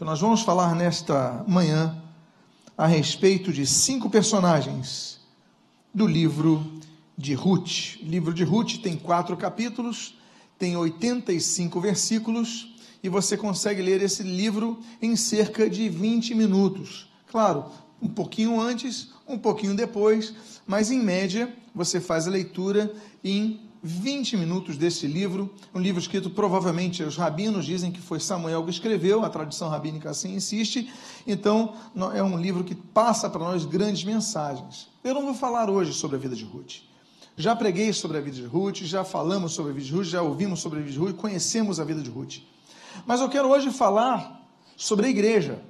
que nós vamos falar nesta manhã a respeito de cinco personagens do livro de Ruth. O livro de Ruth tem quatro capítulos, tem 85 versículos e você consegue ler esse livro em cerca de 20 minutos. Claro, um pouquinho antes, um pouquinho depois, mas em média você faz a leitura em 20 minutos desse livro, um livro escrito provavelmente, os rabinos dizem que foi Samuel que escreveu, a tradição rabínica assim insiste, então é um livro que passa para nós grandes mensagens. Eu não vou falar hoje sobre a vida de Ruth. Já preguei sobre a vida de Ruth, já falamos sobre a vida de Ruth, já ouvimos sobre a vida de Ruth, conhecemos a vida de Ruth. Mas eu quero hoje falar sobre a igreja.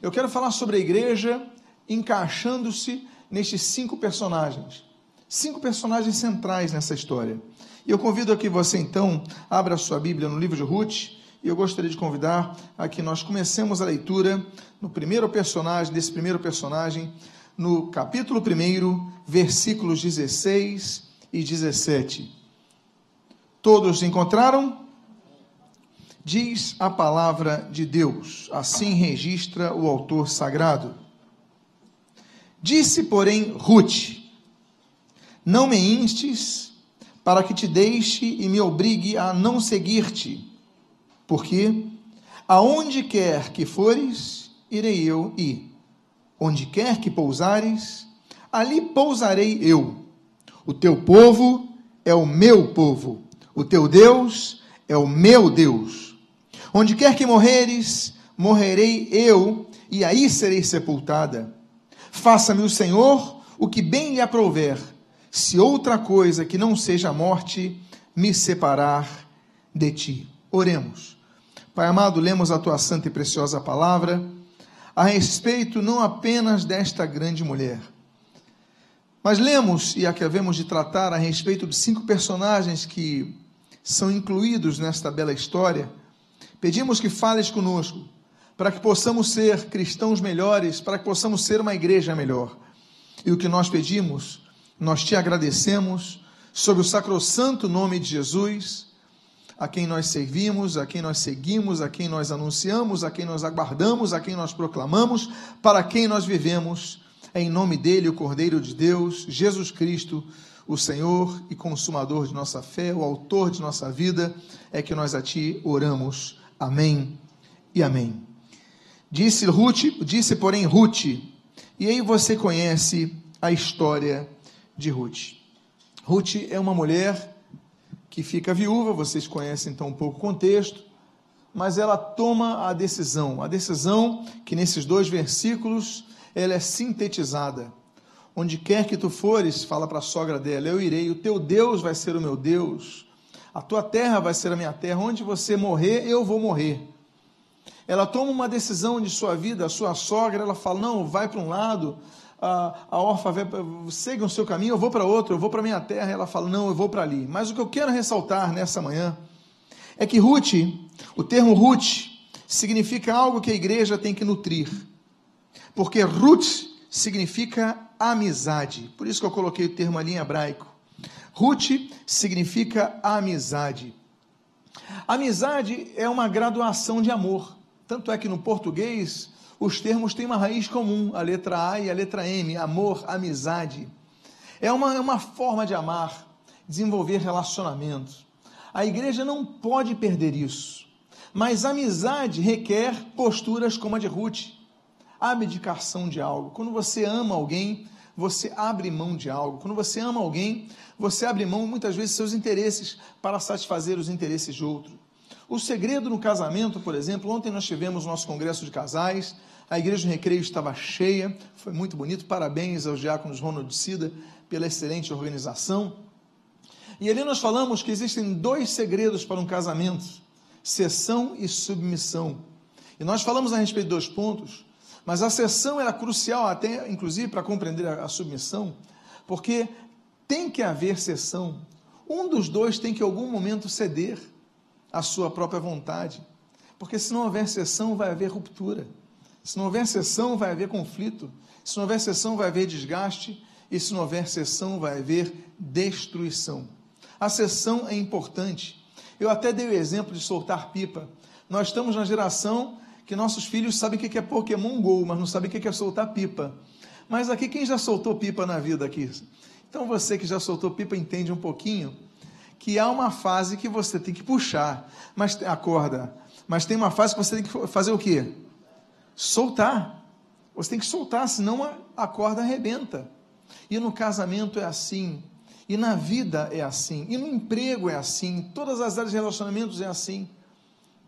Eu quero falar sobre a igreja encaixando-se nestes cinco personagens cinco personagens centrais nessa história. E eu convido a que você então abra sua Bíblia no livro de Ruth, e eu gostaria de convidar a que nós comecemos a leitura no primeiro personagem, desse primeiro personagem, no capítulo 1, versículos 16 e 17. Todos encontraram? Diz a palavra de Deus, assim registra o autor sagrado. Disse, porém, Ruth: não me instes para que te deixe e me obrigue a não seguir-te, porque aonde quer que fores, irei eu ir. Onde quer que pousares, ali pousarei eu. O teu povo é o meu povo, o teu Deus é o meu Deus. Onde quer que morreres, morrerei eu, e aí serei sepultada. Faça-me o Senhor o que bem lhe aprouver se outra coisa que não seja a morte me separar de ti. Oremos. Pai amado, lemos a tua santa e preciosa palavra a respeito não apenas desta grande mulher, mas lemos e acabamos de tratar a respeito de cinco personagens que são incluídos nesta bela história. Pedimos que fales conosco, para que possamos ser cristãos melhores, para que possamos ser uma igreja melhor. E o que nós pedimos nós te agradecemos sobre o sacrossanto nome de Jesus, a quem nós servimos, a quem nós seguimos, a quem nós anunciamos, a quem nós aguardamos, a quem nós proclamamos, para quem nós vivemos. É em nome dele, o Cordeiro de Deus, Jesus Cristo, o Senhor e consumador de nossa fé, o autor de nossa vida, é que nós a ti oramos. Amém e amém. Disse Ruth, disse porém Ruth, e aí você conhece a história de Ruth. Ruth é uma mulher que fica viúva, vocês conhecem então um pouco o contexto, mas ela toma a decisão, a decisão que nesses dois versículos ela é sintetizada. Onde quer que tu fores, fala para a sogra dela, eu irei, o teu Deus vai ser o meu Deus, a tua terra vai ser a minha terra, onde você morrer, eu vou morrer. Ela toma uma decisão de sua vida, a sua sogra, ela fala: não, vai para um lado, a, órfã segue o seu caminho, eu vou para outro, eu vou para minha terra. Ela fala, não, eu vou para ali. Mas o que eu quero ressaltar nessa manhã é que Ruth, o termo Ruth, significa algo que a igreja tem que nutrir. Porque Ruth significa amizade. Por isso que eu coloquei o termo ali em hebraico. Ruth significa amizade. Amizade é uma graduação de amor. Tanto é que no português os termos têm uma raiz comum, a letra A e a letra M, amor, amizade. É uma, é uma forma de amar, desenvolver relacionamentos. A igreja não pode perder isso. Mas amizade requer posturas como a de Ruth, abdicação de algo. Quando você ama alguém, você abre mão de algo. Quando você ama alguém, você abre mão muitas vezes seus interesses para satisfazer os interesses de outro. O segredo no casamento, por exemplo, ontem nós tivemos nosso congresso de casais, a igreja do Recreio estava cheia, foi muito bonito. Parabéns aos diáconos Ronald Cida pela excelente organização. E ali nós falamos que existem dois segredos para um casamento: sessão e submissão. E nós falamos a respeito de dois pontos, mas a sessão era crucial até, inclusive, para compreender a, a submissão, porque tem que haver sessão. Um dos dois tem que, em algum momento, ceder à sua própria vontade, porque se não houver sessão, vai haver ruptura. Se não houver sessão, vai haver conflito. Se não houver sessão, vai haver desgaste. E se não houver sessão, vai haver destruição. A sessão é importante. Eu até dei o exemplo de soltar pipa. Nós estamos na geração que nossos filhos sabem o que é Pokémon GO, mas não sabem o que é soltar pipa. Mas aqui, quem já soltou pipa na vida aqui? Então você que já soltou pipa entende um pouquinho que há uma fase que você tem que puxar, mas a corda, mas tem uma fase que você tem que fazer o quê? Soltar. Você tem que soltar, senão a, corda arrebenta. E no casamento é assim, e na vida é assim, e no emprego é assim, em todas as áreas de relacionamentos é assim.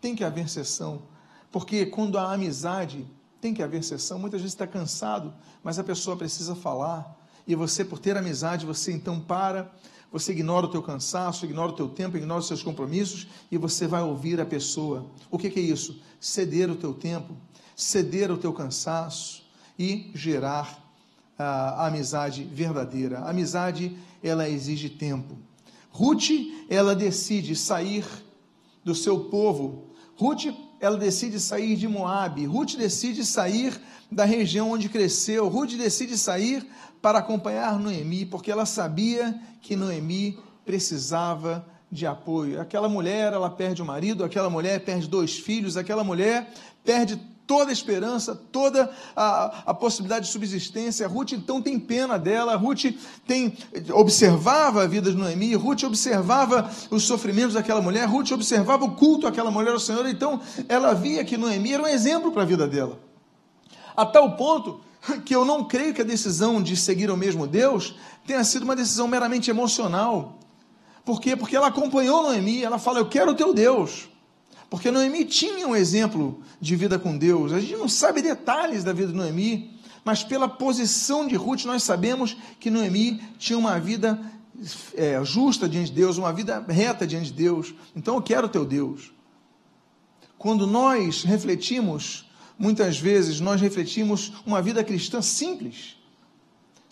Tem que haver sessão, porque quando há amizade, tem que haver sessão. Muitas vezes está cansado, mas a pessoa precisa falar. E você, por ter amizade, você então para, você ignora o teu cansaço, ignora o teu tempo, ignora os seus compromissos e você vai ouvir a pessoa. O que, que é isso? Ceder o teu tempo, ceder o teu cansaço e gerar a amizade verdadeira. A amizade, ela exige tempo. Ruth, ela decide sair do seu povo. Ruth, ela decide sair de Moabe. Ruth decide sair da região onde cresceu. Ruth decide sair para acompanhar Noemi, porque ela sabia que Noemi precisava de apoio. Aquela mulher, ela perde o marido, aquela mulher perde dois filhos, aquela mulher perde toda a esperança, toda a, a, possibilidade de subsistência. Ruth então tem pena dela, Ruth tem, observava a vida de Noemi, Ruth observava os sofrimentos daquela mulher, Ruth observava o culto àquela mulher ao Senhor, então ela via que Noemi era um exemplo para a vida dela. A tal ponto que eu não creio que a decisão de seguir o mesmo Deus tenha sido uma decisão meramente emocional. Por quê? Porque ela acompanhou Noemi, ela fala: Eu quero o teu Deus. Porque Noemi tinha um exemplo de vida com Deus. A gente não sabe detalhes da vida de Noemi, mas pela posição de Ruth nós sabemos que Noemi tinha uma vida é, justa diante de Deus, uma vida reta diante de Deus. Então eu quero o teu Deus. Quando nós refletimos, muitas vezes nós refletimos uma vida cristã simples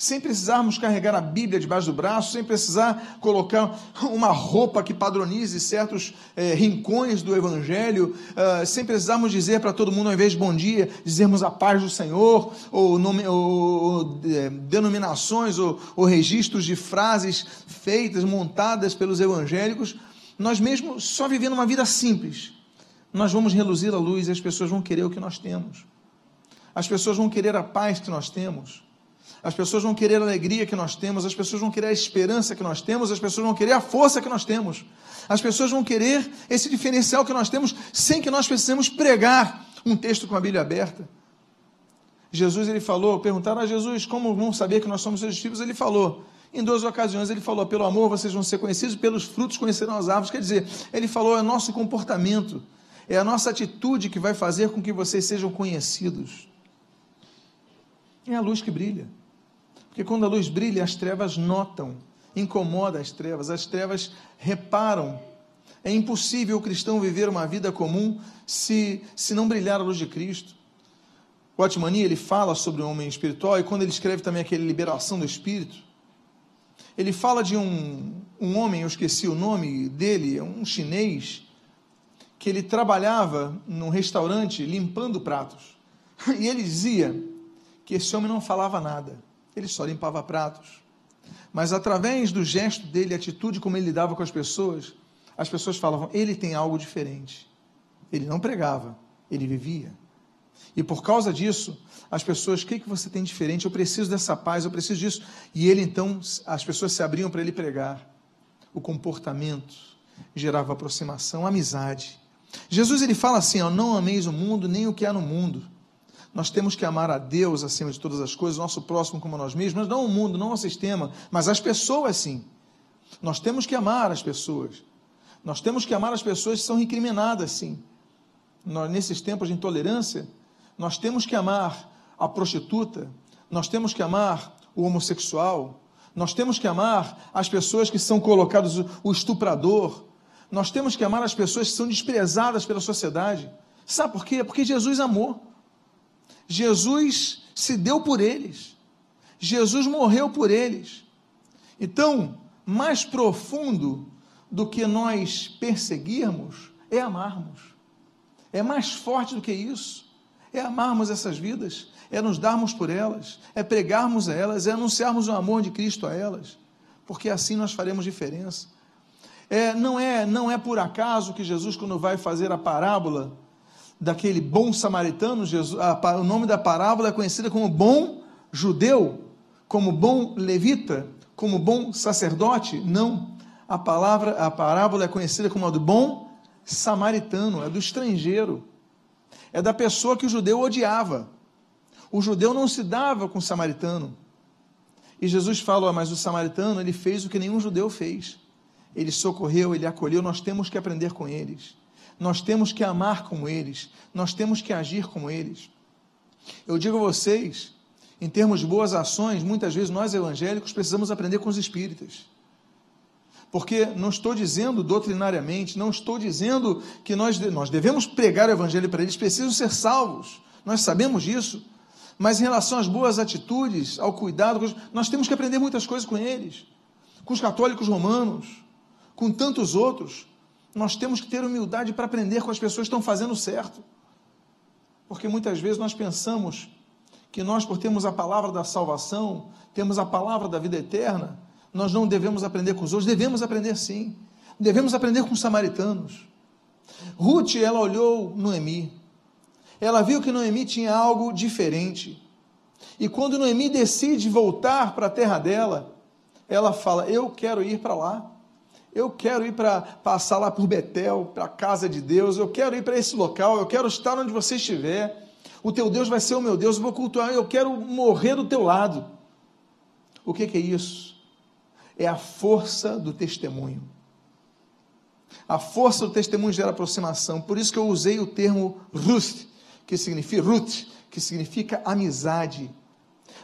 sem precisarmos carregar a Bíblia debaixo do braço, sem precisar colocar uma roupa que padronize certos é, rincões do Evangelho, uh, sem precisarmos dizer para todo mundo, ao invés de bom dia, dizermos a paz do Senhor, ou, nome, ou, é, denominações, ou, ou registros de frases feitas, montadas pelos evangélicos, nós mesmo só vivendo uma vida simples, nós vamos reluzir a luz e as pessoas vão querer o que nós temos. As pessoas vão querer a paz que nós temos. As pessoas vão querer a alegria que nós temos, as pessoas vão querer a esperança que nós temos, as pessoas vão querer a força que nós temos. As pessoas vão querer esse diferencial que nós temos sem que nós precisemos pregar um texto com a Bíblia aberta. Jesus ele falou, perguntaram a Jesus como vão saber que nós somos seus discípulos, ele falou, em duas ocasiões ele falou, pelo amor vocês vão ser conhecidos, pelos frutos conhecerão as árvores. Quer dizer, ele falou, é nosso comportamento, é a nossa atitude que vai fazer com que vocês sejam conhecidos. É a luz que brilha. Porque quando a luz brilha, as trevas notam, incomoda as trevas, as trevas reparam. É impossível o cristão viver uma vida comum se, se não brilhar a luz de Cristo. O Atmani, ele fala sobre o homem espiritual e quando ele escreve também aquele liberação do espírito, ele fala de um, um homem, eu esqueci o nome dele, um chinês, que ele trabalhava num restaurante limpando pratos. E ele dizia que esse homem não falava nada ele só limpava pratos. Mas através do gesto dele, a atitude como ele lidava com as pessoas, as pessoas falavam: ele tem algo diferente. Ele não pregava, ele vivia. E por causa disso, as pessoas, o que, que você tem diferente? Eu preciso dessa paz, eu preciso disso. E ele então, as pessoas se abriam para ele pregar. O comportamento gerava aproximação, amizade. Jesus ele fala assim: ó, não ameis o mundo nem o que há no mundo. Nós temos que amar a Deus acima de todas as coisas, nosso próximo como nós mesmos, não o mundo, não o sistema, mas as pessoas sim. Nós temos que amar as pessoas. Nós temos que amar as pessoas que são incriminadas, sim. Nós, nesses tempos de intolerância, nós temos que amar a prostituta, nós temos que amar o homossexual, nós temos que amar as pessoas que são colocadas, o estuprador, nós temos que amar as pessoas que são desprezadas pela sociedade. Sabe por quê? Porque Jesus amou. Jesus se deu por eles. Jesus morreu por eles. Então, mais profundo do que nós perseguirmos é amarmos. É mais forte do que isso. É amarmos essas vidas, é nos darmos por elas, é pregarmos a elas, é anunciarmos o amor de Cristo a elas, porque assim nós faremos diferença. É, não é não é por acaso que Jesus quando vai fazer a parábola daquele bom samaritano, Jesus, a, o nome da parábola é conhecida como bom judeu, como bom levita, como bom sacerdote? Não. A palavra, a parábola é conhecida como a do bom samaritano, é do estrangeiro. É da pessoa que o judeu odiava. O judeu não se dava com o samaritano. E Jesus fala, mas o samaritano, ele fez o que nenhum judeu fez. Ele socorreu, ele acolheu, nós temos que aprender com eles. Nós temos que amar como eles. Nós temos que agir como eles. Eu digo a vocês, em termos de boas ações, muitas vezes nós evangélicos precisamos aprender com os espíritas. Porque não estou dizendo doutrinariamente, não estou dizendo que nós, nós devemos pregar o evangelho para eles, precisam ser salvos. Nós sabemos disso. Mas em relação às boas atitudes, ao cuidado, nós temos que aprender muitas coisas com eles. Com os católicos romanos, com tantos outros. Nós temos que ter humildade para aprender com as pessoas que estão fazendo certo. Porque muitas vezes nós pensamos que nós, por termos a palavra da salvação, temos a palavra da vida eterna, nós não devemos aprender com os outros, devemos aprender sim. Devemos aprender com os samaritanos. Ruth, ela olhou Noemi. Ela viu que Noemi tinha algo diferente. E quando Noemi decide voltar para a terra dela, ela fala: Eu quero ir para lá. Eu quero ir para passar lá por Betel, para a casa de Deus. Eu quero ir para esse local. Eu quero estar onde você estiver. O teu Deus vai ser o meu Deus. Eu vou cultuar. Eu quero morrer do teu lado. O que, que é isso? é a força do testemunho. A força do testemunho gera aproximação. Por isso que eu usei o termo Ruth, que significa Ruth, que significa amizade.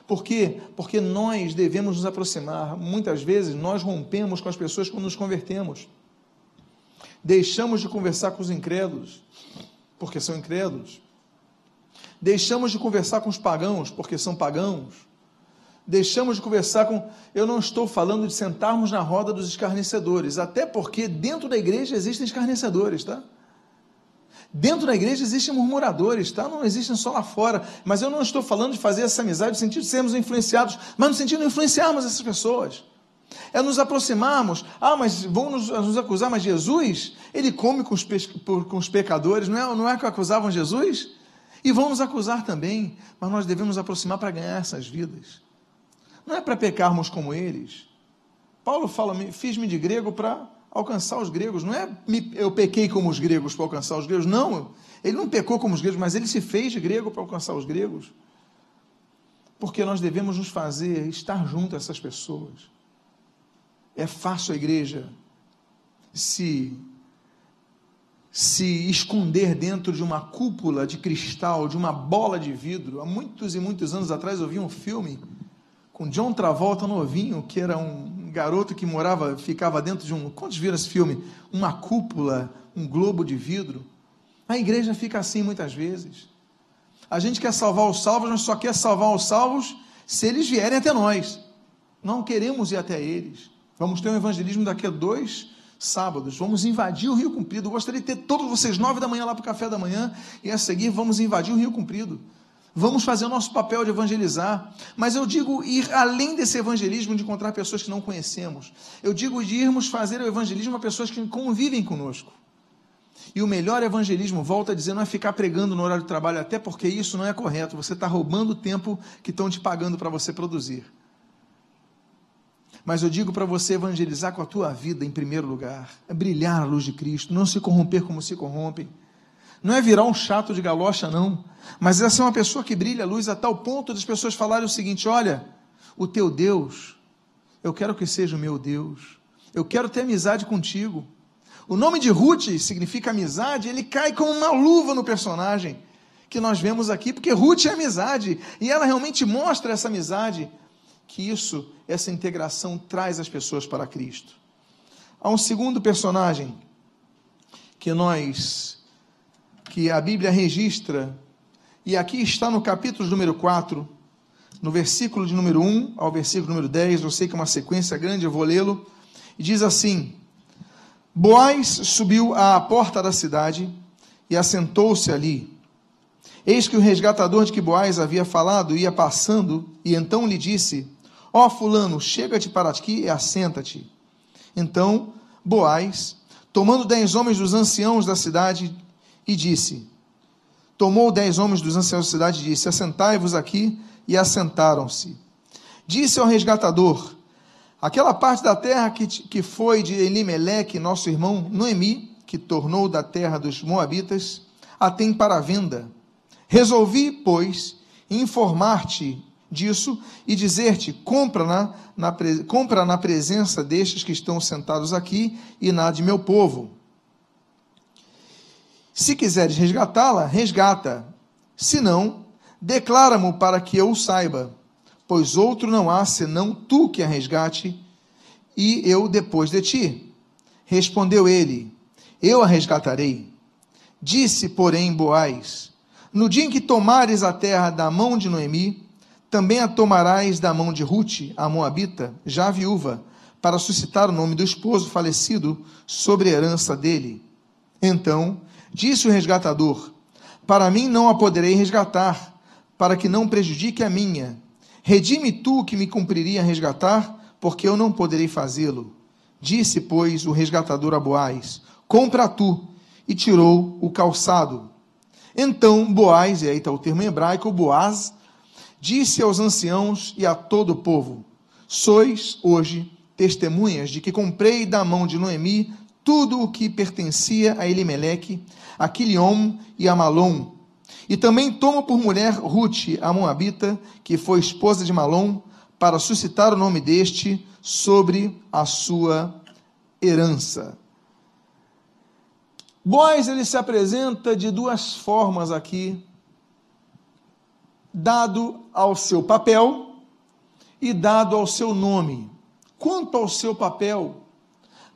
Por quê? Porque nós devemos nos aproximar. Muitas vezes nós rompemos com as pessoas quando nos convertemos. Deixamos de conversar com os incrédulos, porque são incrédulos. Deixamos de conversar com os pagãos, porque são pagãos deixamos de conversar com. Eu não estou falando de sentarmos na roda dos escarnecedores, até porque dentro da igreja existem escarnecedores, tá? Dentro da igreja existem murmuradores, tá? Não existem só lá fora. Mas eu não estou falando de fazer essa amizade no sentido de sermos influenciados, mas no sentido de influenciarmos essas pessoas. É nos aproximarmos. Ah, mas vão nos, nos acusar, mas Jesus, ele come com os, com os pecadores, não é, não é que acusavam Jesus? E vão nos acusar também, mas nós devemos nos aproximar para ganhar essas vidas. Não é para pecarmos como eles. Paulo fala: fiz-me de grego para alcançar os gregos. Não é eu pequei como os gregos para alcançar os gregos. Não, ele não pecou como os gregos, mas ele se fez de grego para alcançar os gregos. Porque nós devemos nos fazer estar junto a essas pessoas. É fácil a igreja se se esconder dentro de uma cúpula de cristal, de uma bola de vidro. Há muitos e muitos anos atrás eu vi um filme com John Travolta novinho, que era um garoto que morava, ficava dentro de um. Quantos viram esse filme? Uma cúpula, um globo de vidro. A igreja fica assim muitas vezes. A gente quer salvar os salvos, mas só quer salvar os salvos se eles vierem até nós. Não queremos ir até eles. Vamos ter um evangelismo daqui a dois sábados. Vamos invadir o Rio Comprido. Eu gostaria de ter todos vocês nove da manhã lá para o café da manhã e a seguir vamos invadir o Rio Comprido. Vamos fazer o nosso papel de evangelizar. Mas eu digo ir além desse evangelismo de encontrar pessoas que não conhecemos. Eu digo de irmos fazer o evangelismo a pessoas que convivem conosco. E o melhor evangelismo, volta a dizer, não é ficar pregando no horário de trabalho, até porque isso não é correto. Você está roubando o tempo que estão te pagando para você produzir. Mas eu digo para você evangelizar com a tua vida em primeiro lugar, é brilhar a luz de Cristo, não se corromper como se corrompem. Não é virar um chato de galocha, não. Mas é ser uma pessoa que brilha a luz a tal ponto das pessoas falarem o seguinte: olha, o teu Deus, eu quero que seja o meu Deus. Eu quero ter amizade contigo. O nome de Ruth significa amizade, ele cai como uma luva no personagem que nós vemos aqui, porque Ruth é amizade, e ela realmente mostra essa amizade, que isso, essa integração traz as pessoas para Cristo. Há um segundo personagem que nós que a Bíblia registra, e aqui está no capítulo número 4, no versículo de número 1 ao versículo número 10, eu sei que é uma sequência grande, eu vou lê-lo, e diz assim: Boaz subiu à porta da cidade e assentou-se ali. Eis que o resgatador de que Boaz havia falado ia passando, e então lhe disse: Ó oh, fulano, chega-te para aqui e assenta-te. Então Boaz, tomando dez homens dos anciãos da cidade, e disse: tomou dez homens dos anciãos da cidade e disse: Assentai-vos aqui, e assentaram-se. Disse ao resgatador: Aquela parte da terra que, que foi de Elimeleque, nosso irmão Noemi, que tornou da terra dos Moabitas, a tem para venda. Resolvi, pois, informar-te disso e dizer-te: compra-na na, compra na presença destes que estão sentados aqui e na de meu povo. Se quiseres resgatá-la, resgata. Se não, declara-mo para que eu o saiba, pois outro não há senão tu que a resgate, e eu depois de ti. Respondeu ele: Eu a resgatarei. Disse, porém, Boaz: No dia em que tomares a terra da mão de Noemi, também a tomarás da mão de Ruth, a Moabita, já viúva, para suscitar o nome do esposo falecido sobre a herança dele. Então disse o resgatador: Para mim não a poderei resgatar, para que não prejudique a minha. Redime tu que me cumpriria resgatar, porque eu não poderei fazê-lo. Disse, pois, o resgatador a Boaz: Compra tu. E tirou o calçado. Então Boaz, e aí está o termo hebraico, Boaz, disse aos anciãos e a todo o povo: Sois hoje testemunhas de que comprei da mão de Noemi tudo o que pertencia a Elimeleque, a Quiliom e a Malom. E também tomo por mulher Ruth, a Moabita, que foi esposa de Malom, para suscitar o nome deste sobre a sua herança. Boaz ele se apresenta de duas formas aqui dado ao seu papel e dado ao seu nome. Quanto ao seu papel,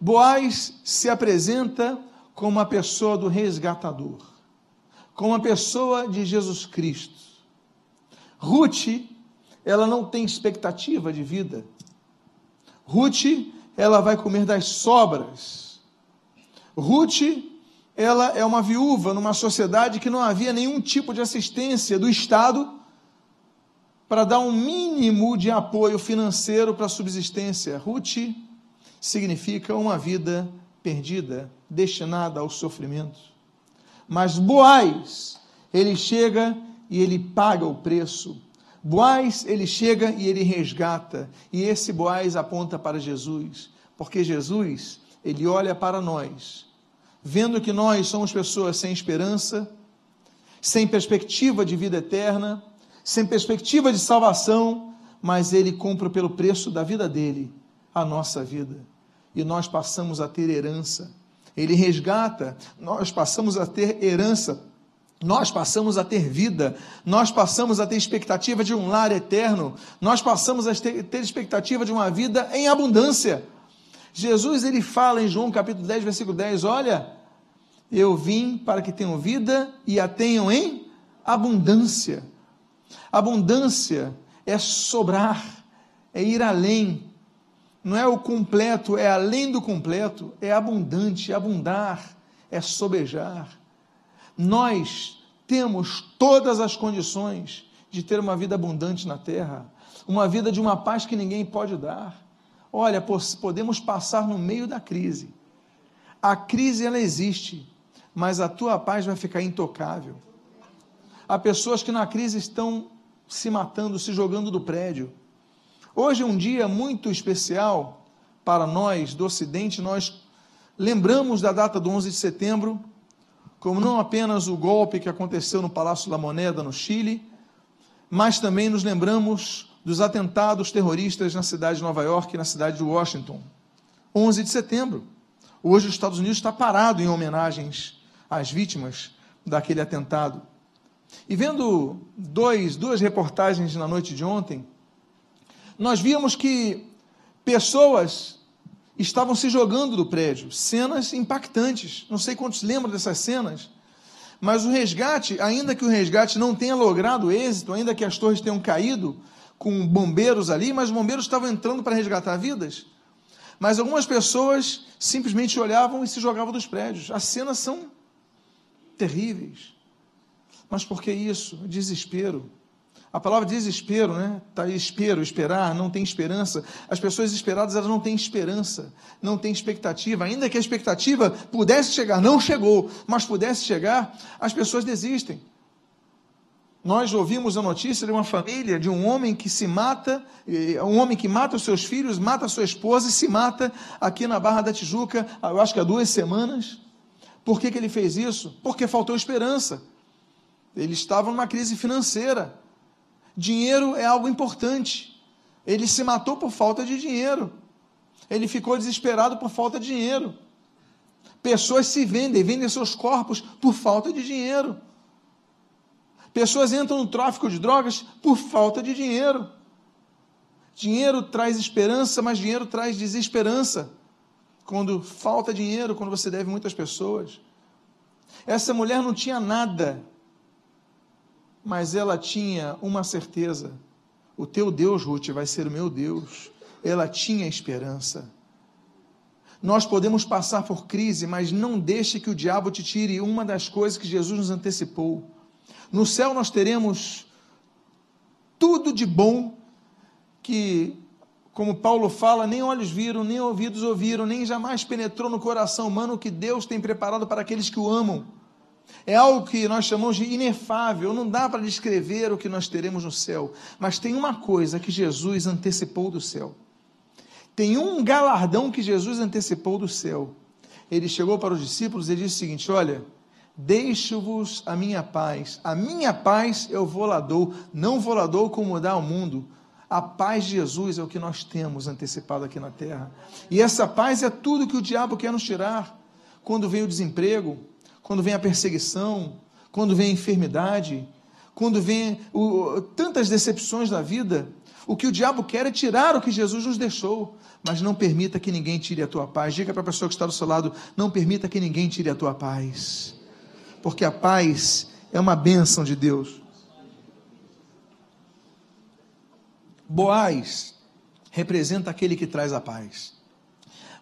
Boaz se apresenta como a pessoa do resgatador, como a pessoa de Jesus Cristo. Ruth, ela não tem expectativa de vida. Ruth, ela vai comer das sobras. Ruth, ela é uma viúva numa sociedade que não havia nenhum tipo de assistência do Estado para dar um mínimo de apoio financeiro para a subsistência. Ruth significa uma vida perdida, destinada ao sofrimento. Mas Boaz, ele chega e ele paga o preço. Boaz, ele chega e ele resgata. E esse Boaz aponta para Jesus, porque Jesus, ele olha para nós, vendo que nós somos pessoas sem esperança, sem perspectiva de vida eterna, sem perspectiva de salvação, mas ele compra pelo preço da vida dele a nossa vida. E nós passamos a ter herança. Ele resgata, nós passamos a ter herança nós passamos a ter vida, nós passamos a ter expectativa de um lar eterno, nós passamos a ter, expectativa de uma vida em abundância. Jesus ele fala em João capítulo 10, versículo 10, olha, eu vim para que tenham vida e a tenham em abundância. Abundância é sobrar, é ir além. Não é o completo, é além do completo, é abundante, é abundar, é sobejar. Nós temos todas as condições de ter uma vida abundante na terra, uma vida de uma paz que ninguém pode dar. Olha, podemos passar no meio da crise. A crise ela existe, mas a tua paz vai ficar intocável. Há pessoas que na crise estão se matando, se jogando do prédio. Hoje é um dia muito especial para nós do Ocidente, nós lembramos da data do 11 de setembro, como não apenas o golpe que aconteceu no Palácio da Moneda, no Chile, mas também nos lembramos dos atentados terroristas na cidade de Nova York e na cidade de Washington. 11 de setembro. Hoje os Estados Unidos está parado em homenagens às vítimas daquele atentado. E vendo dois, duas reportagens na noite de ontem, nós víamos que pessoas estavam se jogando do prédio, cenas impactantes. Não sei quantos lembram dessas cenas, mas o resgate, ainda que o resgate não tenha logrado êxito, ainda que as torres tenham caído com bombeiros ali, mas os bombeiros estavam entrando para resgatar vidas. Mas algumas pessoas simplesmente olhavam e se jogavam dos prédios. As cenas são terríveis. Mas por que isso? Desespero. A palavra desespero, né? Tá espero, esperar, não tem esperança. As pessoas esperadas, elas não têm esperança, não têm expectativa. Ainda que a expectativa pudesse chegar, não chegou, mas pudesse chegar, as pessoas desistem. Nós ouvimos a notícia de uma família, de um homem que se mata, um homem que mata os seus filhos, mata a sua esposa e se mata aqui na Barra da Tijuca, eu acho que há duas semanas. Por que, que ele fez isso? Porque faltou esperança. Ele estava numa crise financeira. Dinheiro é algo importante. Ele se matou por falta de dinheiro. Ele ficou desesperado por falta de dinheiro. Pessoas se vendem, vendem seus corpos por falta de dinheiro. Pessoas entram no tráfico de drogas por falta de dinheiro. Dinheiro traz esperança, mas dinheiro traz desesperança. Quando falta dinheiro, quando você deve muitas pessoas. Essa mulher não tinha nada, mas ela tinha uma certeza: o teu Deus, Ruth, vai ser o meu Deus. Ela tinha esperança. Nós podemos passar por crise, mas não deixe que o diabo te tire uma das coisas que Jesus nos antecipou. No céu nós teremos tudo de bom que, como Paulo fala, nem olhos viram, nem ouvidos ouviram, nem jamais penetrou no coração humano o que Deus tem preparado para aqueles que o amam. É algo que nós chamamos de inefável, não dá para descrever o que nós teremos no céu, mas tem uma coisa que Jesus antecipou do céu. Tem um galardão que Jesus antecipou do céu. Ele chegou para os discípulos e disse o seguinte: Olha, Deixo-vos a minha paz. A minha paz eu vou lá dou, não vou lá dou como dá ao mundo. A paz de Jesus é o que nós temos antecipado aqui na terra. E essa paz é tudo que o diabo quer nos tirar. Quando vem o desemprego, quando vem a perseguição, quando vem a enfermidade, quando vem o, tantas decepções da vida, o que o diabo quer é tirar o que Jesus nos deixou. Mas não permita que ninguém tire a tua paz. Diga para a pessoa que está do seu lado: não permita que ninguém tire a tua paz porque a paz é uma bênção de Deus. Boaz representa aquele que traz a paz.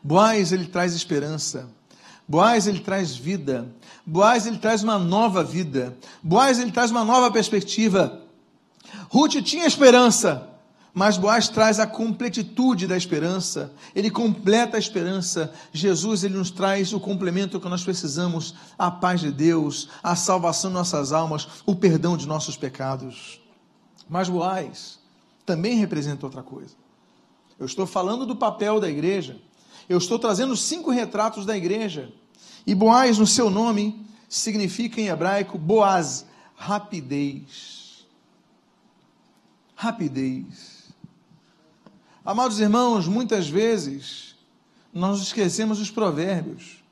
Boaz ele traz esperança. Boaz ele traz vida. Boaz ele traz uma nova vida. Boaz ele traz uma nova perspectiva. Ruth tinha esperança, mas Boaz traz a completitude da esperança, ele completa a esperança. Jesus ele nos traz o complemento que nós precisamos: a paz de Deus, a salvação de nossas almas, o perdão de nossos pecados. Mas Boaz também representa outra coisa. Eu estou falando do papel da igreja, eu estou trazendo cinco retratos da igreja. E Boaz, no seu nome, significa em hebraico Boaz, rapidez. Rapidez. Amados irmãos, muitas vezes nós esquecemos os provérbios.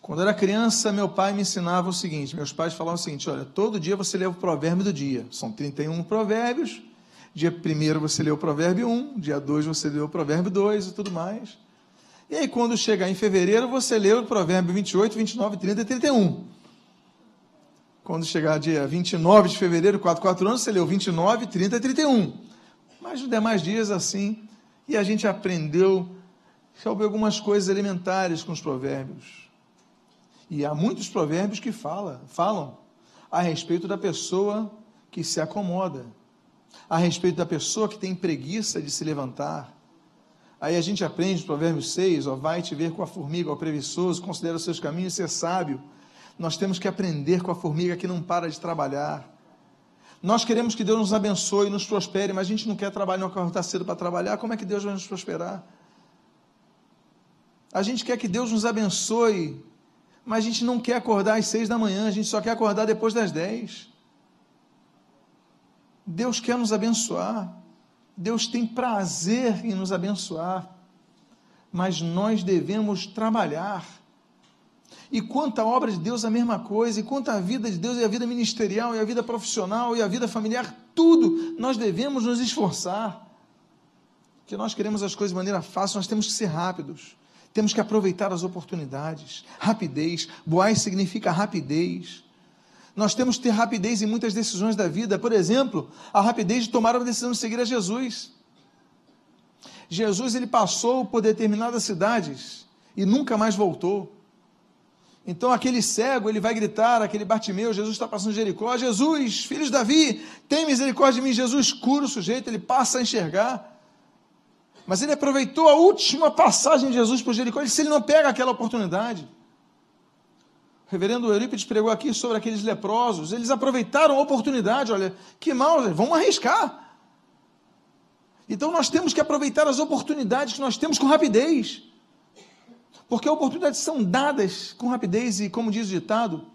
Quando era criança, meu pai me ensinava o seguinte: meus pais falavam o seguinte, olha, todo dia você lê o provérbio do dia. São 31 provérbios. Dia 1 você lê o provérbio 1, dia 2 você lê o provérbio 2 e tudo mais. E aí, quando chegar em fevereiro, você lê o provérbio 28, 29, 30 e 31. Quando chegar dia 29 de fevereiro, 4, 4 anos, você o 29, 30 e 31. Mas os demais dias assim, e a gente aprendeu sobre algumas coisas elementares com os provérbios. E há muitos provérbios que fala, falam a respeito da pessoa que se acomoda, a respeito da pessoa que tem preguiça de se levantar. Aí a gente aprende no Provérbios 6, ó, vai te ver com a formiga, ó preguiçoso, considera os seus caminhos e ser sábio. Nós temos que aprender com a formiga que não para de trabalhar. Nós queremos que Deus nos abençoe, nos prospere, mas a gente não quer trabalhar, não acordar cedo para trabalhar. Como é que Deus vai nos prosperar? A gente quer que Deus nos abençoe, mas a gente não quer acordar às seis da manhã, a gente só quer acordar depois das dez. Deus quer nos abençoar, Deus tem prazer em nos abençoar, mas nós devemos trabalhar e quanto à obra de Deus, a mesma coisa. E quanto à vida de Deus, e a vida ministerial, e a vida profissional, e a vida familiar, tudo nós devemos nos esforçar. Que nós queremos as coisas de maneira fácil, nós temos que ser rápidos. Temos que aproveitar as oportunidades. Rapidez. Boaz significa rapidez. Nós temos que ter rapidez em muitas decisões da vida. Por exemplo, a rapidez de tomar a decisão de seguir a Jesus. Jesus ele passou por determinadas cidades e nunca mais voltou. Então aquele cego, ele vai gritar, aquele Bartimeu, Jesus está passando Jericó, Jesus, filho de Davi, tem misericórdia de mim, Jesus cura o sujeito, ele passa a enxergar. Mas ele aproveitou a última passagem de Jesus por Jericó, ele, se ele não pega aquela oportunidade. Reverendo Eurípides pregou aqui sobre aqueles leprosos. Eles aproveitaram a oportunidade. Olha, que mal, vamos arriscar. Então nós temos que aproveitar as oportunidades que nós temos com rapidez. Porque oportunidades são dadas com rapidez e, como diz o ditado,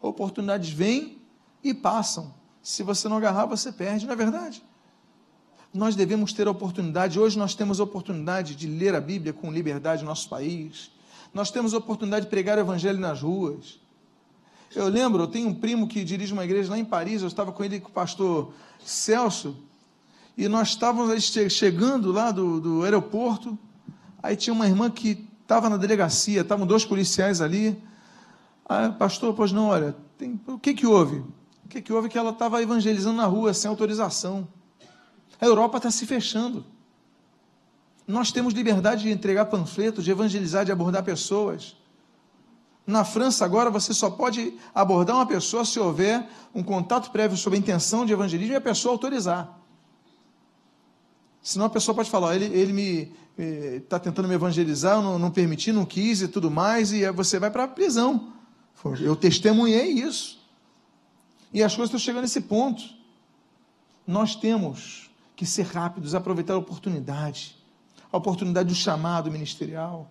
oportunidades vêm e passam. Se você não agarrar, você perde, não é verdade? Nós devemos ter a oportunidade, hoje nós temos a oportunidade de ler a Bíblia com liberdade no nosso país. Nós temos a oportunidade de pregar o Evangelho nas ruas. Eu lembro, eu tenho um primo que dirige uma igreja lá em Paris, eu estava com ele com o pastor Celso, e nós estávamos chegando lá do, do aeroporto, aí tinha uma irmã que estava na delegacia, estavam dois policiais ali. Aí, pastor, pois não, olha, tem, o que que houve? O que que houve que ela estava evangelizando na rua sem autorização. A Europa está se fechando. Nós temos liberdade de entregar panfletos, de evangelizar, de abordar pessoas. Na França, agora, você só pode abordar uma pessoa se houver um contato prévio sobre a intenção de evangelismo e a pessoa autorizar. Senão a pessoa pode falar, ele, ele me está tentando me evangelizar, eu não, não permiti, não quis e tudo mais, e você vai para a prisão. Eu testemunhei isso. E as coisas estão chegando nesse ponto. Nós temos que ser rápidos, aproveitar a oportunidade, a oportunidade do chamado ministerial.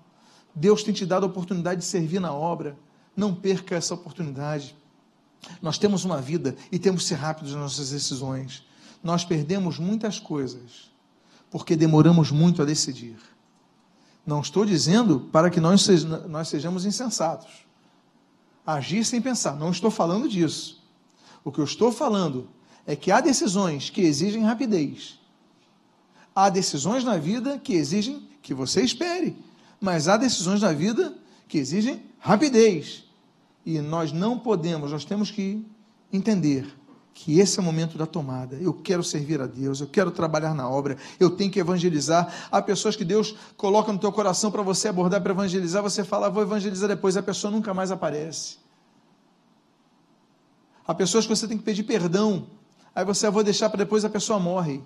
Deus tem te dado a oportunidade de servir na obra. Não perca essa oportunidade. Nós temos uma vida e temos que ser rápidos nas nossas decisões. Nós perdemos muitas coisas porque demoramos muito a decidir. Não estou dizendo para que nós, nós sejamos insensatos. Agir sem pensar. Não estou falando disso. O que eu estou falando é que há decisões que exigem rapidez. Há decisões na vida que exigem que você espere. Mas há decisões na vida que exigem rapidez. E nós não podemos, nós temos que entender que esse é o momento da tomada. Eu quero servir a Deus, eu quero trabalhar na obra, eu tenho que evangelizar. Há pessoas que Deus coloca no teu coração para você abordar, para evangelizar, você fala, vou evangelizar depois, a pessoa nunca mais aparece. Há pessoas que você tem que pedir perdão, aí você, vou deixar para depois, a pessoa morre.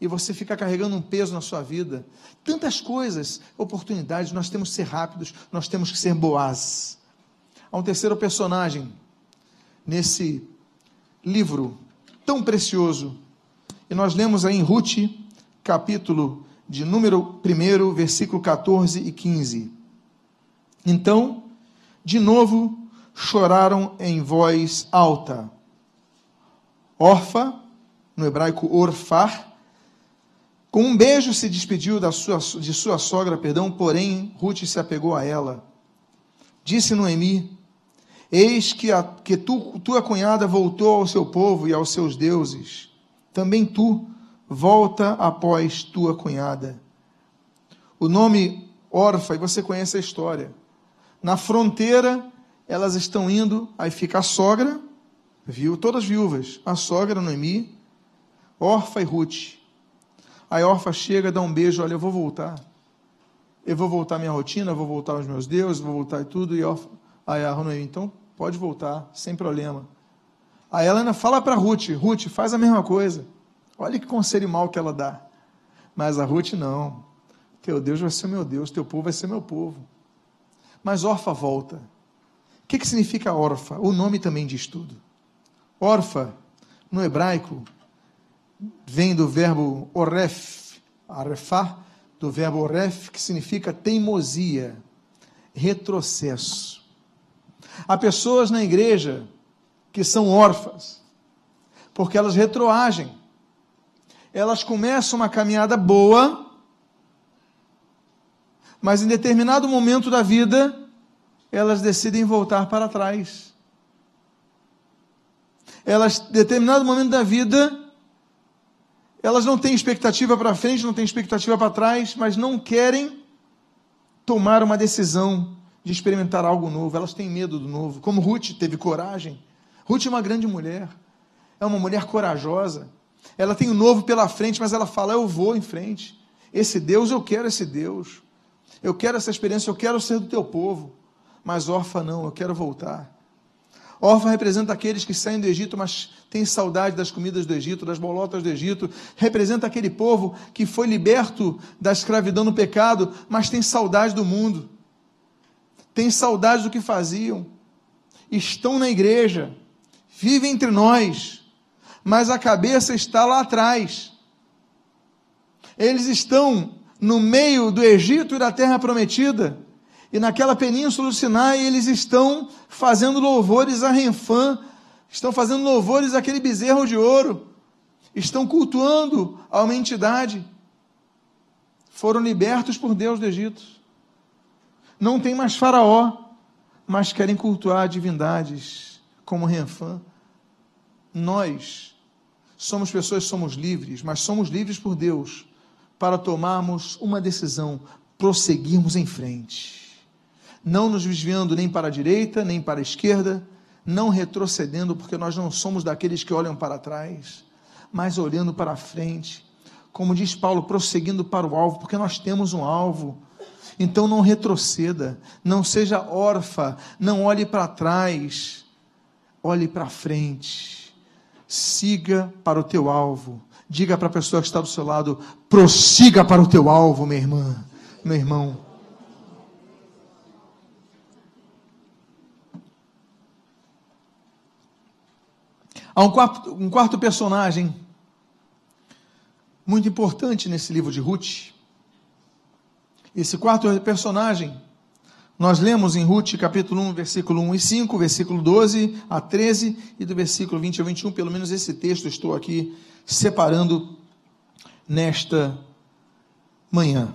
E você fica carregando um peso na sua vida. Tantas coisas, oportunidades, nós temos que ser rápidos, nós temos que ser boas. Há um terceiro personagem nesse livro tão precioso. E nós lemos aí em Ruth, capítulo de número 1, versículo 14 e 15. Então, de novo, choraram em voz alta. Orfa, no hebraico orfar, com um beijo se despediu da sua, de sua sogra, perdão, porém Ruth se apegou a ela. Disse Noemi: Eis que, a, que tu, tua cunhada voltou ao seu povo e aos seus deuses. Também tu volta após tua cunhada. O nome órfã, e você conhece a história. Na fronteira, elas estão indo, aí fica a sogra, viu, todas viúvas, a sogra Noemi, órfã e Ruth. Aí órfã chega, dá um beijo, olha, eu vou voltar. Eu vou voltar à minha rotina, vou voltar aos meus deuses, vou voltar e tudo. E órfã, aí a então Pode voltar, sem problema. A Helena fala para Ruth: Ruth, faz a mesma coisa. Olha que conselho mal que ela dá. Mas a Ruth não. Teu Deus vai ser meu Deus, teu povo vai ser meu povo. Mas órfã volta. O que, que significa órfã? O nome também diz tudo. Órfã, no hebraico, vem do verbo oref, arefá, do verbo oref, que significa teimosia, retrocesso. Há pessoas na igreja que são órfãs, porque elas retroagem. Elas começam uma caminhada boa, mas em determinado momento da vida, elas decidem voltar para trás. Elas, em determinado momento da vida, elas não têm expectativa para frente, não têm expectativa para trás, mas não querem tomar uma decisão de experimentar algo novo, elas têm medo do novo. Como Ruth teve coragem. Ruth é uma grande mulher, é uma mulher corajosa. Ela tem o novo pela frente, mas ela fala: Eu vou em frente. Esse Deus, eu quero esse Deus. Eu quero essa experiência, eu quero ser do teu povo. Mas órfã não, eu quero voltar. Órfã representa aqueles que saem do Egito, mas têm saudade das comidas do Egito, das bolotas do Egito. Representa aquele povo que foi liberto da escravidão no pecado, mas tem saudade do mundo têm saudade do que faziam. estão na igreja, vivem entre nós, mas a cabeça está lá atrás. Eles estão no meio do Egito e da terra prometida, e naquela península do Sinai eles estão fazendo louvores a Renfã, estão fazendo louvores àquele bezerro de ouro, estão cultuando a uma entidade. Foram libertos por Deus do Egito. Não tem mais Faraó, mas querem cultuar divindades como Renfã. Nós somos pessoas, somos livres, mas somos livres por Deus para tomarmos uma decisão, prosseguirmos em frente, não nos desviando nem para a direita, nem para a esquerda, não retrocedendo, porque nós não somos daqueles que olham para trás, mas olhando para frente, como diz Paulo, prosseguindo para o alvo, porque nós temos um alvo. Então não retroceda, não seja órfã, não olhe para trás, olhe para frente, siga para o teu alvo. Diga para a pessoa que está do seu lado: prossiga para o teu alvo, minha irmã, meu irmão. Há um quarto, um quarto personagem muito importante nesse livro de Ruth. Esse quarto personagem, nós lemos em Ruth capítulo 1, versículo 1 e 5, versículo 12 a 13 e do versículo 20 a 21, pelo menos esse texto estou aqui separando nesta manhã.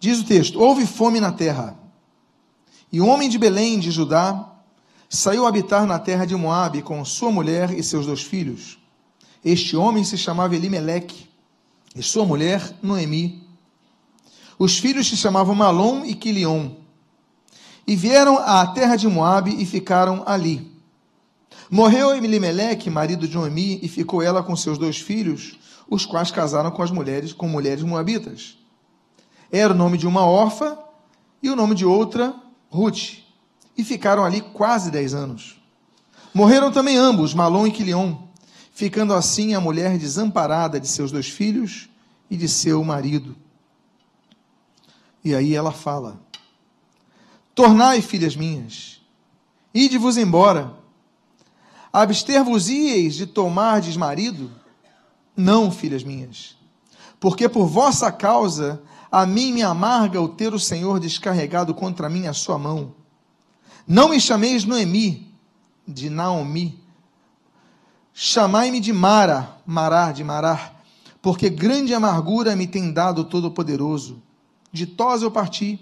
Diz o texto: Houve fome na terra, e o homem de Belém de Judá saiu a habitar na terra de Moabe com sua mulher e seus dois filhos. Este homem se chamava Elimeleque, e sua mulher Noemi. Os filhos se chamavam Malom e Quilion. E vieram à terra de Moabe e ficaram ali. Morreu Elimeleque, marido de Noemi, e ficou ela com seus dois filhos, os quais casaram com as mulheres, com mulheres moabitas. Era o nome de uma órfã e o nome de outra, Ruth. E ficaram ali quase dez anos. Morreram também ambos, Malom e Quilion, ficando assim a mulher desamparada de seus dois filhos e de seu marido. E aí ela fala: Tornai, filhas minhas, ide-vos embora. Abster-vos-ieis de tomardes marido? Não, filhas minhas, porque por vossa causa a mim me amarga o ter o Senhor descarregado contra mim a sua mão. Não me chameis Noemi, de Naomi. Chamai-me de Mara, Mará, de Marar, porque grande amargura me tem dado o Todo-Poderoso. De Tos eu parti,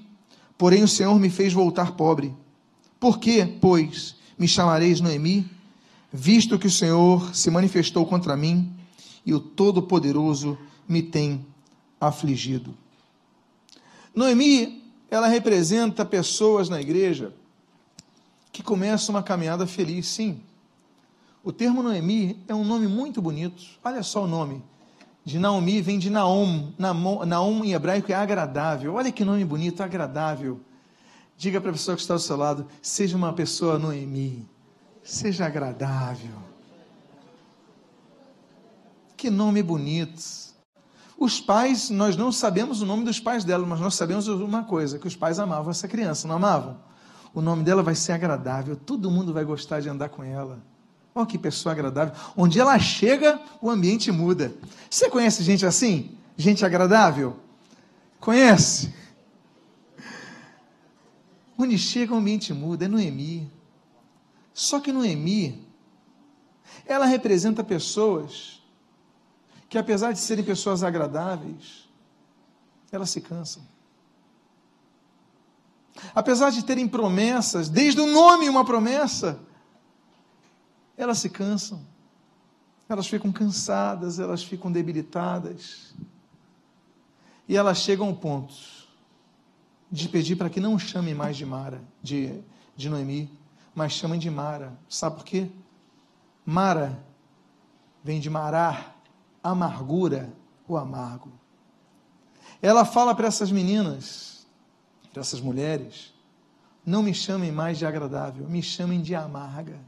porém o Senhor me fez voltar pobre. Por que, pois, me chamareis Noemi, visto que o Senhor se manifestou contra mim e o Todo-Poderoso me tem afligido? Noemi, ela representa pessoas na igreja que começam uma caminhada feliz, sim. O termo Noemi é um nome muito bonito. Olha só o nome de Naomi vem de Naom. Naom em hebraico é agradável. Olha que nome bonito, agradável. Diga para a pessoa que está ao seu lado: seja uma pessoa Noemi, seja agradável. Que nome bonito. Os pais, nós não sabemos o nome dos pais dela, mas nós sabemos uma coisa: que os pais amavam essa criança, não amavam? O nome dela vai ser agradável, todo mundo vai gostar de andar com ela. Olha que pessoa agradável. Onde ela chega, o ambiente muda. Você conhece gente assim? Gente agradável? Conhece? Onde chega, o ambiente muda. É Noemi. Só que Noemi, ela representa pessoas que, apesar de serem pessoas agradáveis, elas se cansam. Apesar de terem promessas, desde o nome uma promessa, elas se cansam, elas ficam cansadas, elas ficam debilitadas. E elas chegam ao ponto de pedir para que não chamem mais de Mara, de, de Noemi, mas chamem de Mara. Sabe por quê? Mara vem de marar, amargura, o amargo. Ela fala para essas meninas, para essas mulheres, não me chamem mais de agradável, me chamem de amarga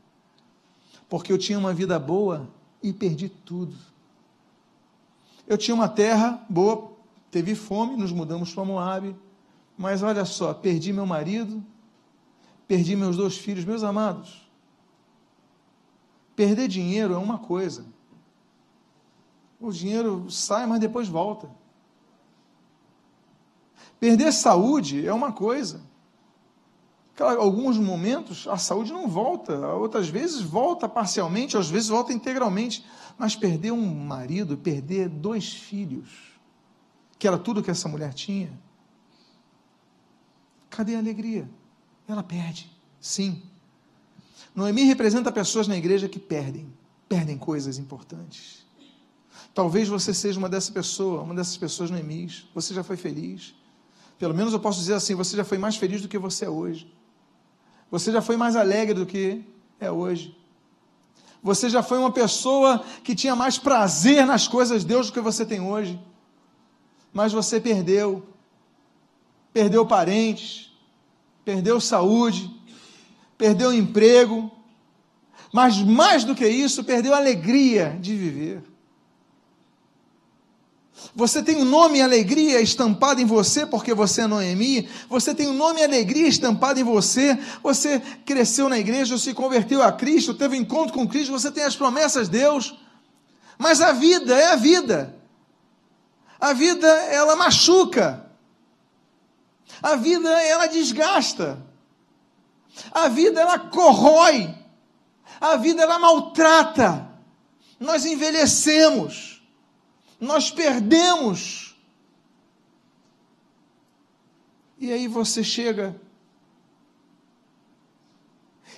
porque eu tinha uma vida boa e perdi tudo. Eu tinha uma terra boa, teve fome, nos mudamos para Moab, mas olha só, perdi meu marido, Perdi meus dois filhos, meus amados. Perder dinheiro é uma coisa. O dinheiro sai, mas depois volta. Perder saúde é uma coisa. Alguns momentos a saúde não volta, outras vezes volta parcialmente, às vezes volta integralmente. Mas perder um marido, perder dois filhos, que era tudo que essa mulher tinha, cadê a alegria? Ela perde, sim. Noemi representa pessoas na igreja que perdem, perdem coisas importantes. Talvez você seja uma dessas pessoas, uma dessas pessoas Noemis. Você já foi feliz. Pelo menos eu posso dizer assim: você já foi mais feliz do que você é hoje. Você já foi mais alegre do que é hoje. Você já foi uma pessoa que tinha mais prazer nas coisas de Deus do que você tem hoje. Mas você perdeu. Perdeu parentes, perdeu saúde, perdeu emprego, mas mais do que isso, perdeu a alegria de viver. Você tem o nome alegria estampado em você porque você é Noemi. Você tem o nome alegria estampado em você. Você cresceu na igreja, se converteu a Cristo, teve um encontro com Cristo. Você tem as promessas de Deus. Mas a vida é a vida. A vida ela machuca. A vida ela desgasta. A vida ela corrói. A vida ela maltrata. Nós envelhecemos nós perdemos. E aí você chega.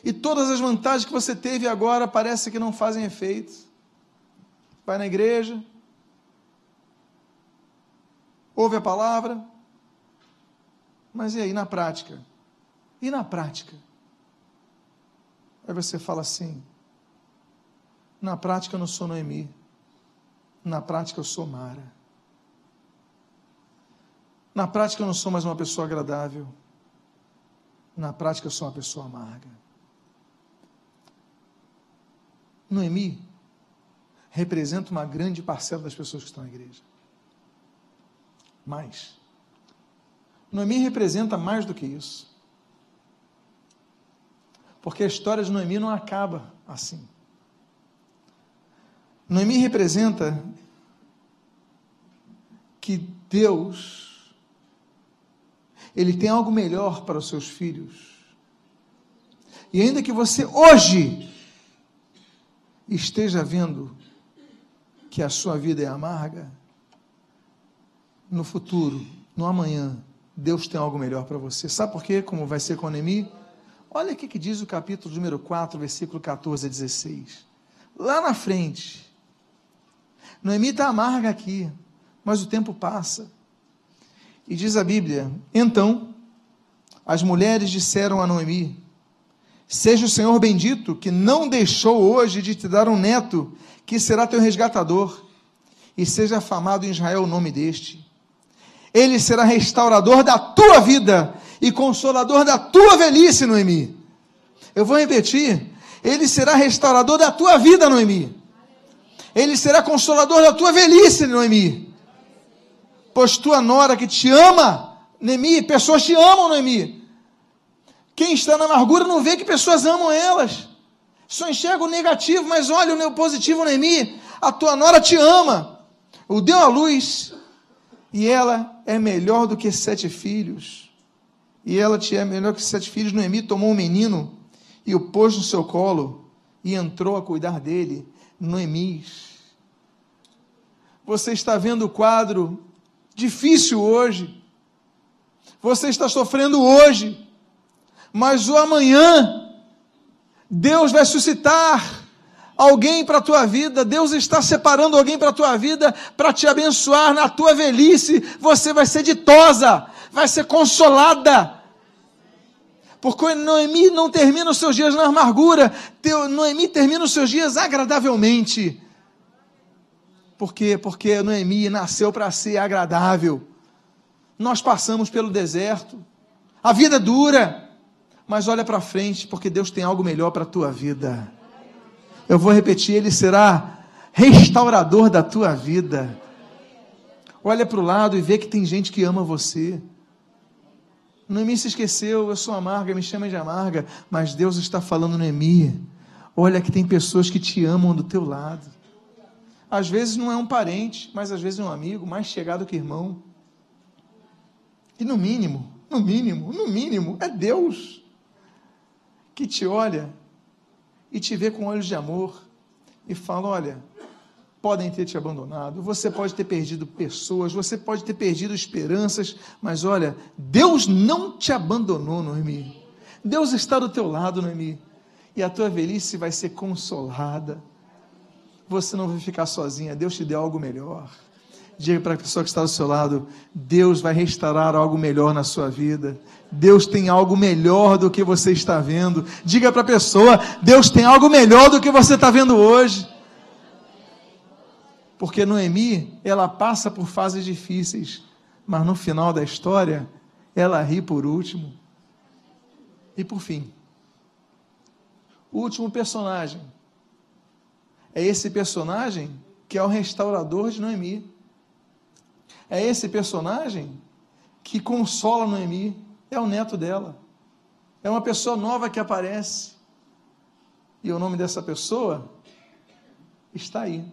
E todas as vantagens que você teve agora parece que não fazem efeito. Vai na igreja, ouve a palavra, mas e aí na prática? E na prática? Aí você fala assim: na prática eu não sou Noemi. Na prática, eu sou Mara. Na prática, eu não sou mais uma pessoa agradável. Na prática, eu sou uma pessoa amarga. Noemi representa uma grande parcela das pessoas que estão na igreja. Mas, Noemi representa mais do que isso. Porque a história de Noemi não acaba assim. Noemi representa que Deus ele tem algo melhor para os seus filhos. E ainda que você hoje esteja vendo que a sua vida é amarga, no futuro, no amanhã, Deus tem algo melhor para você. Sabe por quê? Como vai ser com Noemi? Olha o que diz o capítulo número 4, versículo 14 a 16. Lá na frente, Noemi está amarga aqui, mas o tempo passa. E diz a Bíblia: Então as mulheres disseram a Noemi: Seja o Senhor bendito, que não deixou hoje de te dar um neto, que será teu resgatador, e seja afamado em Israel o nome deste. Ele será restaurador da tua vida e consolador da tua velhice, Noemi. Eu vou repetir: Ele será restaurador da tua vida, Noemi ele será consolador da tua velhice, Noemi. Pois tua nora que te ama, Noemi, pessoas te amam, Noemi. Quem está na amargura não vê que pessoas amam elas. Só enxerga o negativo, mas olha o positivo, Noemi. A tua nora te ama. O deu a luz e ela é melhor do que sete filhos. E ela te é melhor que sete filhos. Noemi tomou um menino e o pôs no seu colo e entrou a cuidar dele. Noemis. Você está vendo o quadro difícil hoje. Você está sofrendo hoje. Mas o amanhã, Deus vai suscitar alguém para a tua vida, Deus está separando alguém para a tua vida para te abençoar na tua velhice. Você vai ser ditosa, vai ser consolada, porque Noemi não termina os seus dias na amargura, Noemi termina os seus dias agradavelmente. Por quê? Porque Noemi nasceu para ser agradável. Nós passamos pelo deserto, a vida é dura, mas olha para frente, porque Deus tem algo melhor para a tua vida. Eu vou repetir: Ele será restaurador da tua vida. Olha para o lado e vê que tem gente que ama você. Noemi se esqueceu, eu sou amarga, me chama de amarga, mas Deus está falando, Noemi, olha que tem pessoas que te amam do teu lado. Às vezes não é um parente, mas às vezes é um amigo, mais chegado que irmão. E no mínimo, no mínimo, no mínimo, é Deus que te olha e te vê com olhos de amor e fala: olha, podem ter te abandonado, você pode ter perdido pessoas, você pode ter perdido esperanças, mas olha, Deus não te abandonou, Noemi. Deus está do teu lado, Noemi. E a tua velhice vai ser consolada. Você não vai ficar sozinha, Deus te deu algo melhor. Diga para a pessoa que está do seu lado: Deus vai restaurar algo melhor na sua vida. Deus tem algo melhor do que você está vendo. Diga para a pessoa: Deus tem algo melhor do que você está vendo hoje. Porque Noemi, ela passa por fases difíceis, mas no final da história, ela ri por último. E por fim, o último personagem é esse personagem que é o restaurador de Noemi. É esse personagem que consola Noemi, é o neto dela. É uma pessoa nova que aparece. E o nome dessa pessoa está aí.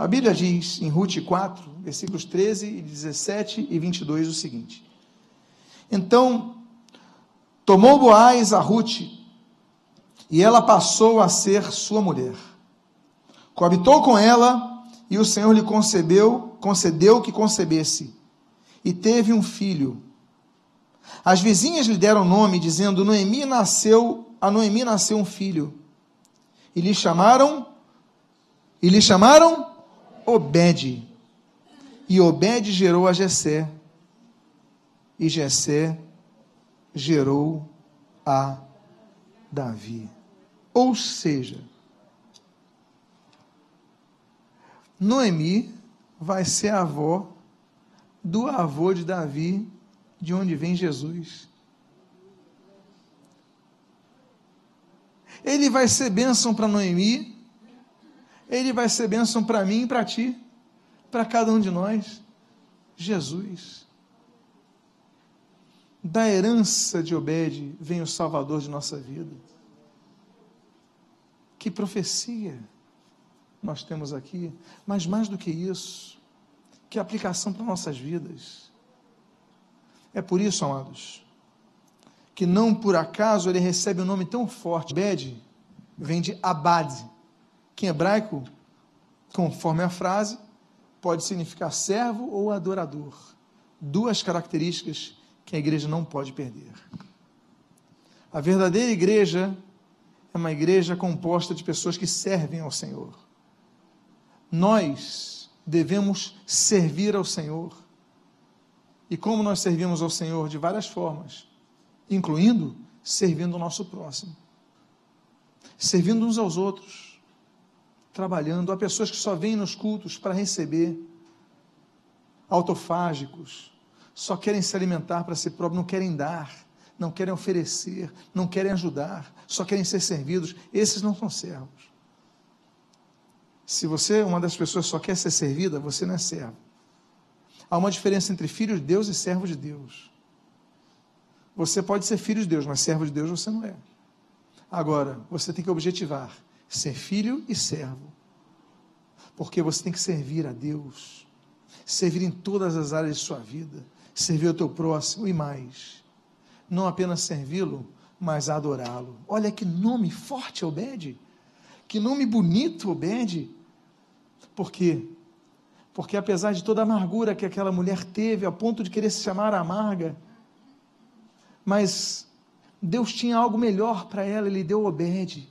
A Bíblia diz em Ruth 4, versículos 13, 17 e 22 o seguinte: Então tomou Boaz a Ruth, e ela passou a ser sua mulher. Coabitou com ela, e o Senhor lhe concebeu, concedeu que concebesse, e teve um filho. As vizinhas lhe deram nome, dizendo: Noemi nasceu, a Noemi nasceu um filho. E lhe chamaram, e lhe chamaram Obed. E Obed gerou a Jessé. E Jessé gerou a Davi. Ou seja, Noemi vai ser a avó do avô de Davi, de onde vem Jesus. Ele vai ser bênção para Noemi, ele vai ser bênção para mim e para ti, para cada um de nós. Jesus. Da herança de Obed vem o Salvador de nossa vida. Que profecia nós temos aqui, mas mais do que isso, que aplicação para nossas vidas. É por isso, amados, que não por acaso ele recebe um nome tão forte. Obed vem de Abad, que em hebraico, conforme a frase, pode significar servo ou adorador. Duas características que a igreja não pode perder. A verdadeira igreja é uma igreja composta de pessoas que servem ao Senhor. Nós devemos servir ao Senhor. E como nós servimos ao Senhor? De várias formas, incluindo servindo o nosso próximo, servindo uns aos outros trabalhando. Há pessoas que só vêm nos cultos para receber, autofágicos, só querem se alimentar para si próprios, não querem dar, não querem oferecer, não querem ajudar, só querem ser servidos. Esses não são servos. Se você uma das pessoas só quer ser servida, você não é servo. Há uma diferença entre filho de Deus e servo de Deus. Você pode ser filho de Deus, mas servo de Deus você não é. Agora, você tem que objetivar ser filho e servo. Porque você tem que servir a Deus, servir em todas as áreas de sua vida, servir ao teu próximo e mais. Não apenas servi-lo, mas adorá-lo. Olha que nome forte, Obed. Que nome bonito, Obed. Por quê? Porque apesar de toda a amargura que aquela mulher teve, a ponto de querer se chamar amarga, mas Deus tinha algo melhor para ela, ele deu Obed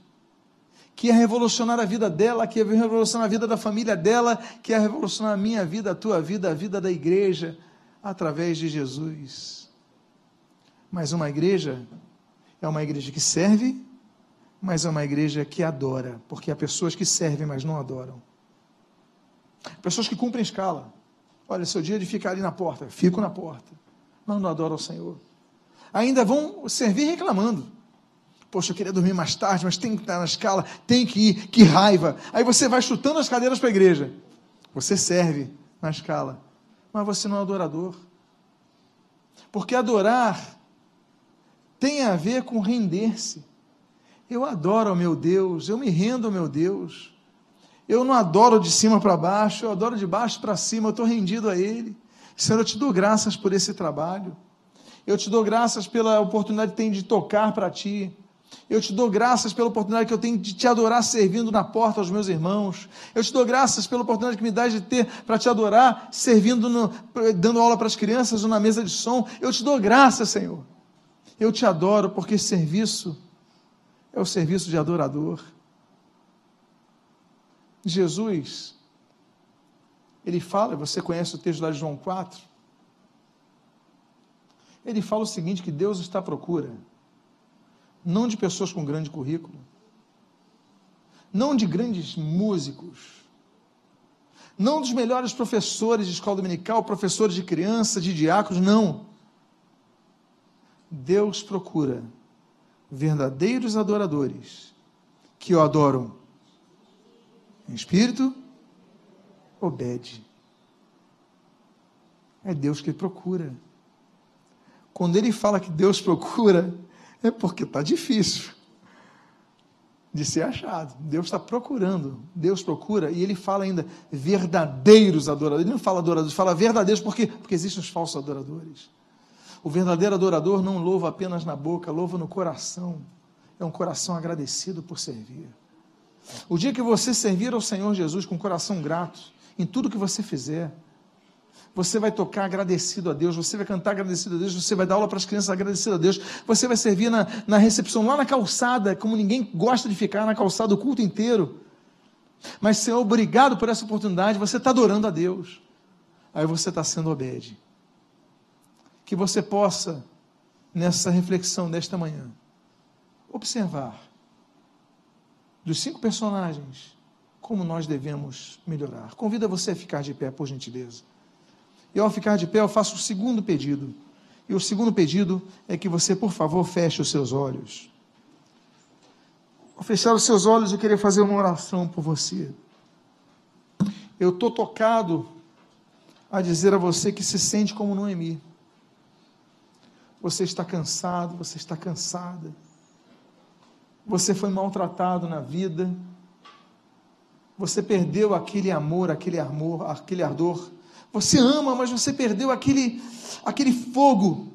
que ia revolucionar a vida dela, que ia revolucionar a vida da família dela, que ia revolucionar a minha vida, a tua vida, a vida da igreja, através de Jesus. Mas uma igreja é uma igreja que serve, mas é uma igreja que adora, porque há pessoas que servem, mas não adoram. Pessoas que cumprem escala. Olha, seu dia de ficar ali na porta, fico na porta, mas não adoram o Senhor. Ainda vão servir reclamando. Poxa, eu queria dormir mais tarde, mas tem que estar na escala, tem que ir, que raiva. Aí você vai chutando as cadeiras para a igreja. Você serve na escala, mas você não é adorador. Porque adorar tem a ver com render-se. Eu adoro ao meu Deus, eu me rendo ao meu Deus. Eu não adoro de cima para baixo, eu adoro de baixo para cima, eu estou rendido a Ele. Senhor, eu te dou graças por esse trabalho. Eu te dou graças pela oportunidade que tenho de tocar para Ti. Eu te dou graças pela oportunidade que eu tenho de te adorar servindo na porta aos meus irmãos. Eu te dou graças pela oportunidade que me dá de ter para te adorar servindo, no, dando aula para as crianças ou na mesa de som. Eu te dou graças, Senhor. Eu te adoro porque esse serviço é o serviço de adorador. Jesus, ele fala, você conhece o texto lá de João 4, ele fala o seguinte: que Deus está à procura, não de pessoas com grande currículo, não de grandes músicos, não dos melhores professores de escola dominical, professores de criança, de diáconos, não. Deus procura verdadeiros adoradores que o adoram em espírito, obede. É Deus que procura. Quando ele fala que Deus procura, é porque está difícil de ser achado. Deus está procurando, Deus procura, e ele fala ainda verdadeiros adoradores. Ele não fala adoradores, fala verdadeiros, por quê? Porque existem os falsos adoradores. O verdadeiro adorador não louva apenas na boca, louva no coração. É um coração agradecido por servir. O dia que você servir ao Senhor Jesus com coração grato, em tudo que você fizer, você vai tocar agradecido a Deus, você vai cantar agradecido a Deus, você vai dar aula para as crianças agradecido a Deus, você vai servir na, na recepção, lá na calçada, como ninguém gosta de ficar na calçada o culto inteiro. Mas, Senhor, obrigado por essa oportunidade, você está adorando a Deus. Aí você está sendo obede que você possa, nessa reflexão desta manhã, observar dos cinco personagens como nós devemos melhorar. Convido você a ficar de pé, por gentileza. E ao ficar de pé, eu faço o segundo pedido. E o segundo pedido é que você, por favor, feche os seus olhos. Ao fechar os seus olhos, eu queria fazer uma oração por você. Eu estou tocado a dizer a você que se sente como Noemi. Você está cansado, você está cansada. Você foi maltratado na vida. Você perdeu aquele amor, aquele amor, aquele ardor. Você ama, mas você perdeu aquele aquele fogo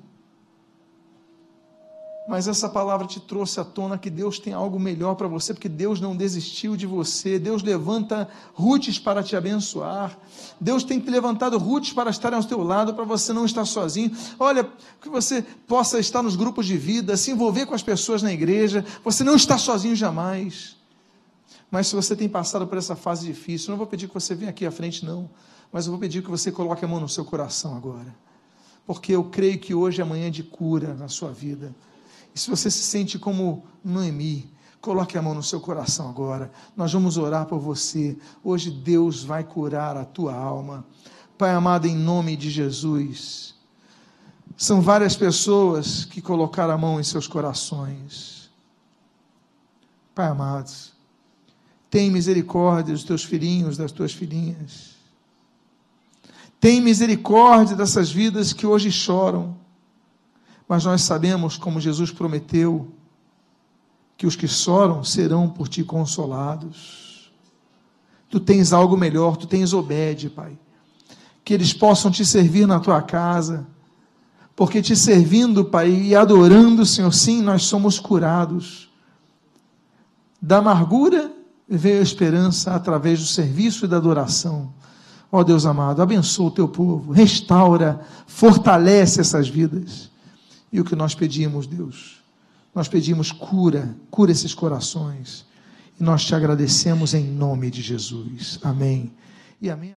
mas essa palavra te trouxe à tona que Deus tem algo melhor para você, porque Deus não desistiu de você. Deus levanta rutes para te abençoar. Deus tem te levantado rutes para estar ao teu lado, para você não estar sozinho. Olha, que você possa estar nos grupos de vida, se envolver com as pessoas na igreja. Você não está sozinho jamais. Mas se você tem passado por essa fase difícil, não vou pedir que você venha aqui à frente, não. Mas eu vou pedir que você coloque a mão no seu coração agora. Porque eu creio que hoje é amanhã de cura na sua vida. E se você se sente como Noemi, coloque a mão no seu coração agora. Nós vamos orar por você. Hoje Deus vai curar a tua alma. Pai amado, em nome de Jesus. São várias pessoas que colocaram a mão em seus corações. Pai amado, tem misericórdia dos teus filhinhos, das tuas filhinhas. Tem misericórdia dessas vidas que hoje choram mas nós sabemos, como Jesus prometeu, que os que choram serão por ti consolados. Tu tens algo melhor, tu tens obede, Pai. Que eles possam te servir na tua casa, porque te servindo, Pai, e adorando, Senhor, sim, nós somos curados. Da amargura veio a esperança através do serviço e da adoração. Ó Deus amado, abençoa o teu povo, restaura, fortalece essas vidas. E o que nós pedimos, Deus? Nós pedimos cura, cura esses corações. E nós te agradecemos em nome de Jesus. Amém. E amém.